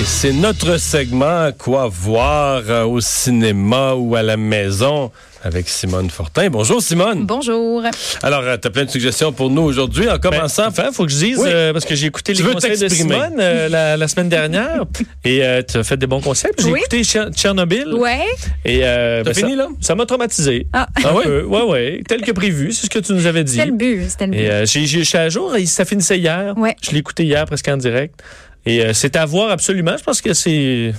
Et c'est notre segment Quoi voir euh, au cinéma ou à la maison avec Simone Fortin. Bonjour Simone. Bonjour. Alors, tu as plein de suggestions pour nous aujourd'hui. En commençant, Enfin, faut que je dise, Oui. euh, parce que j'ai écouté Tu les veux conseils de. Simone euh, la, la semaine dernière et tu as fait des bons conseils. J'ai Oui. écouté Tcher- Tchernobyl Ouais. et euh, T'as ben, fini, ça- là? Ça m'a traumatisé. Ah. Ah peu. Ouais, ouais. Tel que prévu, c'est ce que tu nous avais dit. C'était le but. C'était le but. Et euh, j'ai- à jour, et ça finissait hier. Ouais. Je l'ai écouté hier presque en direct. Et euh, c'est à voir absolument. Je pense que c'est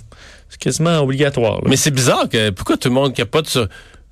quasiment obligatoire. Mais c'est bizarre que pourquoi tout le monde capote sur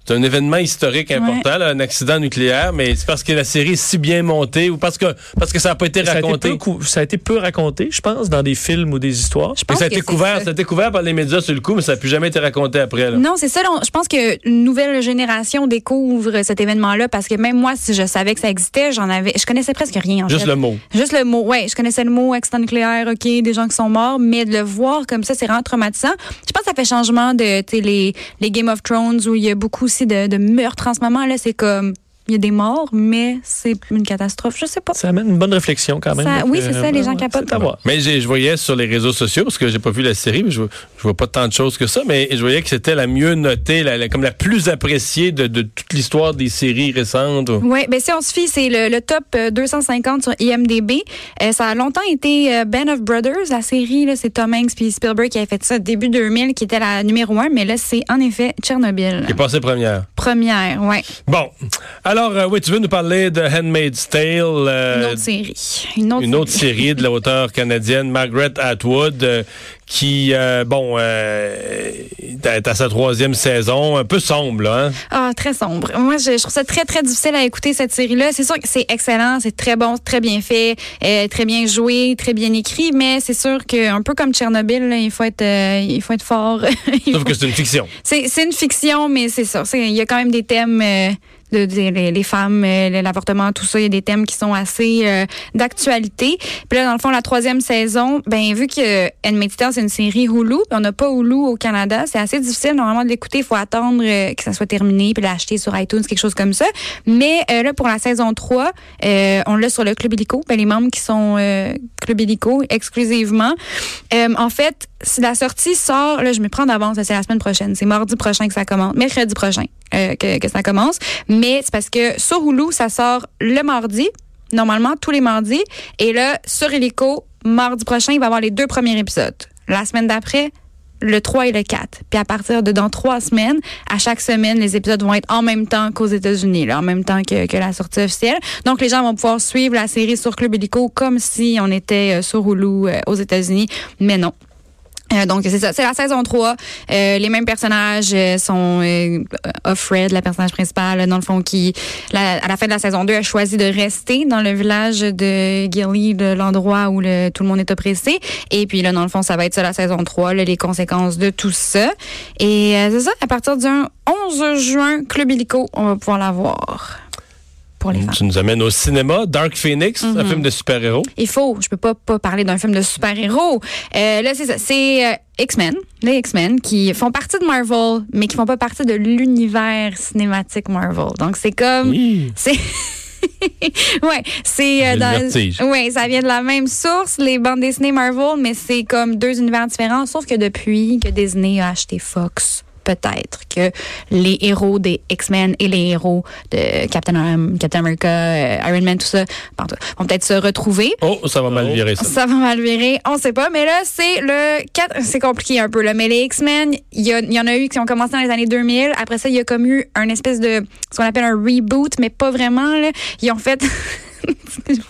c'est un événement historique important, là, un accident nucléaire, mais c'est parce que la série est si bien montée ou parce que parce que ça n'a pas été ça a, été raconté. peu, ça a été peu raconté, je pense, dans des films ou des histoires. Je Mais pense ça a que été couvert, ça. ça a été couvert par les médias sur le coup, mais ça n'a plus jamais été raconté après. Là. Non, c'est ça. on- Je pense que une nouvelle génération découvre cet événement-là parce que même moi, si je savais que ça existait, j'en avais, je connaissais presque rien. En Juste fait. le mot. Juste le mot. Ouais, je connaissais le mot accident nucléaire, ok, des gens qui sont morts, mais de le voir comme ça, c'est vraiment traumatisant. Je pense que ça fait changement de, les, les Game of Thrones où il y a beaucoup de, de en ce moment. Là, c'est comme, il y a des morts, mais c'est une catastrophe. Je sais pas. Ça amène une bonne réflexion quand même. Ça- Donc, oui, c'est ça, les gens capotent. Mais je voyais sur les réseaux sociaux, parce que j'ai pas vu la série, mais je, je vois pas tant de choses que ça, mais je voyais que c'était la mieux notée, la, la- comme la plus appréciée de, de toute l'histoire des séries récentes. Oui, ben si on se fie, c'est le, le top euh, 250 sur IMDb. Euh, ça a longtemps été euh, Band of Brothers, la série. C'est Tom Hanks puis Spielberg qui avait fait ça début 2000, qui était la numéro un. Mais là, c'est en effet Tchernobyl. Qui est passée première. Première, ouais. Bon. Alors, euh, oui, tu veux nous parler de Handmaid's Tale, euh, Une autre série. Une autre, une autre série. série de l'auteur canadienne Margaret Atwood, euh, qui, bon, est à sa troisième saison, un peu sombre, là, hein? Ah, très sombre. Moi, je, je trouve ça très, très difficile à écouter, cette série-là. C'est sûr que c'est excellent, c'est très bon, c'est très bien fait, très bien joué, très bien écrit, mais c'est sûr qu'un peu comme Tchernobyl, là, il faut être, il faut être fort. Sauf faut- que c'est une fiction. C'est une fiction, mais c'est ça. Il y a quand même des thèmes. De, de- les, femmes, euh, l'avortement, tout ça, il y a des thèmes qui sont assez euh, d'actualité. Puis là, dans le fond, la troisième saison, ben vu que Tale, c'est une série Hulu, on n'a pas Hulu au Canada, c'est assez difficile normalement de l'écouter. Il faut attendre euh, que ça soit terminé, puis l'acheter sur iTunes, quelque chose comme ça. Mais euh, là, pour la saison 3, euh, on l'a sur le Club Illico. Ben, les membres qui sont Club Illico exclusivement. En fait, la sortie sort, là, je me prends d'avance, c'est la semaine prochaine. C'est mardi prochain que ça commence, mercredi prochain euh, que, ça commence. Mais c'est parce que sur Hulu, ça sort le mardi, normalement tous les mardis. Et là, sur Helico, mardi prochain, il va y avoir les deux premiers épisodes. La semaine d'après, le 3 et le 4. Puis à partir de dans trois semaines, à chaque semaine, les épisodes vont être en même temps qu'aux États-Unis, en même temps que, que la sortie officielle. Donc les gens vont pouvoir suivre la série sur Club Illico comme si on était euh, sur Hulu euh, aux États-Unis, mais non. Euh, donc c'est ça, c'est la saison 3. Euh, les mêmes personnages euh, sont euh, Offred, la personnage principale, dans le fond, qui à la fin de la saison 2 a choisi de rester dans le village de Gilly, de l'endroit où tout le monde est oppressé. Et puis là, dans le fond, ça va être ça la saison 3, là, les conséquences de tout ça. Et c'est ça, à partir du 11 juin, Club Illico, on va pouvoir la voir. Pour les femmes. Tu nous amènes au cinéma, Dark Phoenix, Mhm. un film de super-héros. Il faut, je peux pas, pas parler d'un film de super-héros. Euh, là, c'est ça. C'est euh, X-Men, les X-Men, qui font partie de Marvel, mais qui font pas partie de l'univers cinématique Marvel. Donc, c'est comme. Oui. C'est. ouais, c'est euh, dans- ouais, ça vient de la même source, les bandes Disney Marvel, mais c'est comme deux univers différents, sauf que depuis que Disney a acheté Fox, peut-être que les héros des X-Men et les héros de Captain, Captain America, euh, Iron Man, tout ça, vont peut-être se retrouver. Oh, ça va mal virer, ça. Ça va mal virer, on sait pas. Mais là, c'est le 4. C'est compliqué un peu, là. Mais les X-Men, il y, y en a eu qui ont commencé dans les années 2000. Après ça, il y a comme eu un espèce de. ce qu'on appelle un reboot, mais pas vraiment, là. Ils ont fait.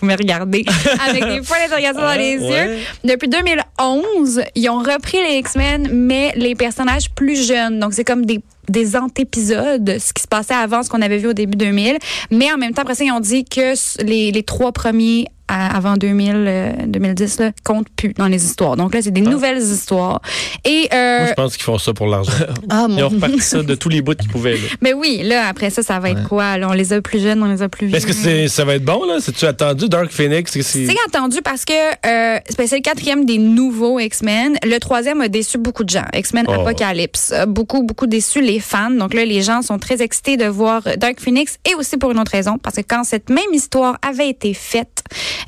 Vous me regardez avec des points d'interrogation dans les ouais. yeux. Depuis 2011, ils ont repris les X-Men, mais les personnages plus jeunes. Donc, c'est comme des des antépisodes, ce qui se passait avant ce qu'on avait vu au début 2000. Mais en même temps, après ça, ils ont dit que les trois premiers à- avant 2000, euh, 2010 là, comptent plus dans les histoires. Donc là, c'est des nouvelles histoires. Et euh, Moi, je pense qu'ils font ça pour l'argent. ah, Ils mon- ont reparti ça de tous les bouts qu'ils pouvaient. là. Mais oui, là, après ça, ça va être quoi? Là, on les a plus jeunes, on les a plus vieux. Est-ce que c'est, ça va être bon, là? C'est-tu attendu? Dark Phoenix? c'est- c'est- C'est attendu parce que euh, c'est c'est le quatrième des nouveaux X-Men. Le troisième a déçu beaucoup de gens. X-Men Oh. Apocalypse. beaucoup, beaucoup déçu les fans. Donc là, les gens sont très excités de voir Dark Phoenix et aussi pour une autre raison. Parce que quand cette même histoire avait été faite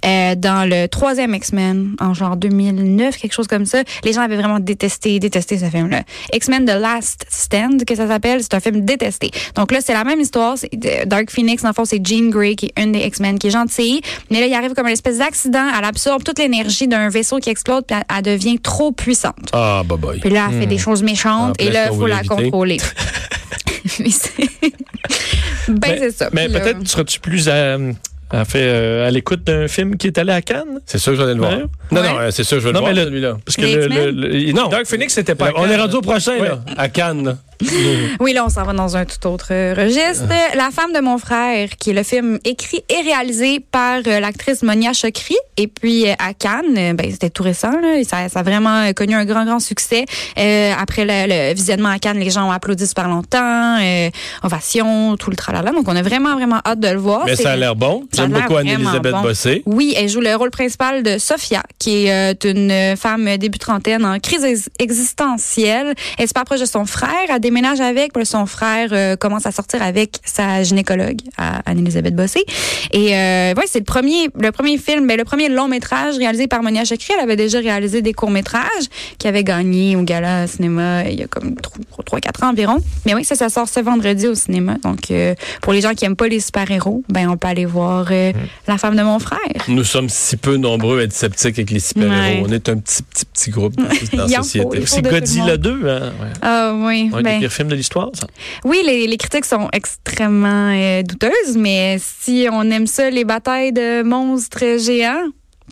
euh, dans le troisième X-Men, en genre 2009, quelque chose comme ça, les gens avaient vraiment détesté, détesté ce film-là. X-Men The Last Stand, que ça s'appelle, c'est un film détesté. Donc là, c'est la même histoire. Euh, Dark Phoenix, dans le fond, c'est Jean Grey, qui est une des X-Men, qui est gentille. Mais là, il arrive comme une espèce d'accident. Elle absorbe toute l'énergie d'un vaisseau qui explose, puis elle, elle devient trop puissante. Ah, bah, boy. Puis là, elle fait des choses méchantes, Ah, et là, il faut la éviter. contrôler. Mais c'est- ben, Mais- c'est ça. Mais peut-être seras-tu plus à, à, fait, euh, à l'écoute d'un film qui est allé à Cannes? C'est sûr que je vais aller le voir. Ouais. Non, Ouais. non, euh, c'est sûr que je vais le Non, voir, mais le- celui-là. Parce que le, X-Men? le- le- non, Dark Phoenix, c'était pas à On est rendu au prochain, Ouais. là, à Cannes. Oui, là, on s'en va dans un tout autre euh, registre. La femme de mon frère, qui est le film écrit et réalisé par euh, l'actrice Monia Chokri. Et puis, euh, à Cannes, ben, c'était tout récent. Là, et ça, ça a vraiment connu un grand, grand succès. Euh, après le, le visionnement à Cannes, les gens ont applaudi super longtemps. Euh, ovation, tout le tralala. Donc, on a vraiment, vraiment hâte de le voir. Mais ça a l'air bon. J'aime beaucoup Anne-Elisabeth bon. Bossé. Oui, elle joue le rôle principal de Sophia, qui est une femme début trentaine en crise ex- existentielle. Elle est super proche de son frère, elle déménage avec, puis son frère euh, commence à sortir avec sa gynécologue, Anne-Elisabeth Bossé. Et euh, ouais, c'est le premier, le premier film, ben, le premier long métrage réalisé par Monia Chakri. Elle avait déjà réalisé des courts métrages qui avaient gagné au gala cinéma il y a comme 3-4 ans environ. Mais oui, ça, ça sort ce vendredi au cinéma. Donc, euh, pour les gens qui aiment pas les super-héros, ben on peut aller voir euh, La femme de mon frère. Nous sommes si peu nombreux à être sceptiques avec les super-héros. Ouais. On est un petit, petit, petit groupe dans, la société. C'est Godzilla monde. 2, hein? Ouais. Ah oui, Un ben, des pires films de l'histoire, ça? oui, les, les critiques sont extrêmement euh, douteuses, mais si on aime ça, les batailles de monstres géants,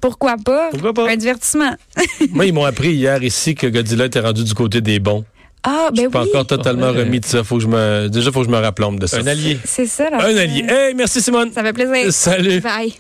pourquoi pas? Pourquoi pas? Un divertissement. Moi, ils m'ont appris hier ici que Godzilla était rendu du côté des bons. Ah, Je ben suis pas oui. encore totalement Ouais. remis de ça. Faut que je me... Déjà, il faut que je me rappelombe de ça. Un allié. C'est ça, là. Un allié. Hey, merci Simone. Ça fait plaisir. Salut. Bye.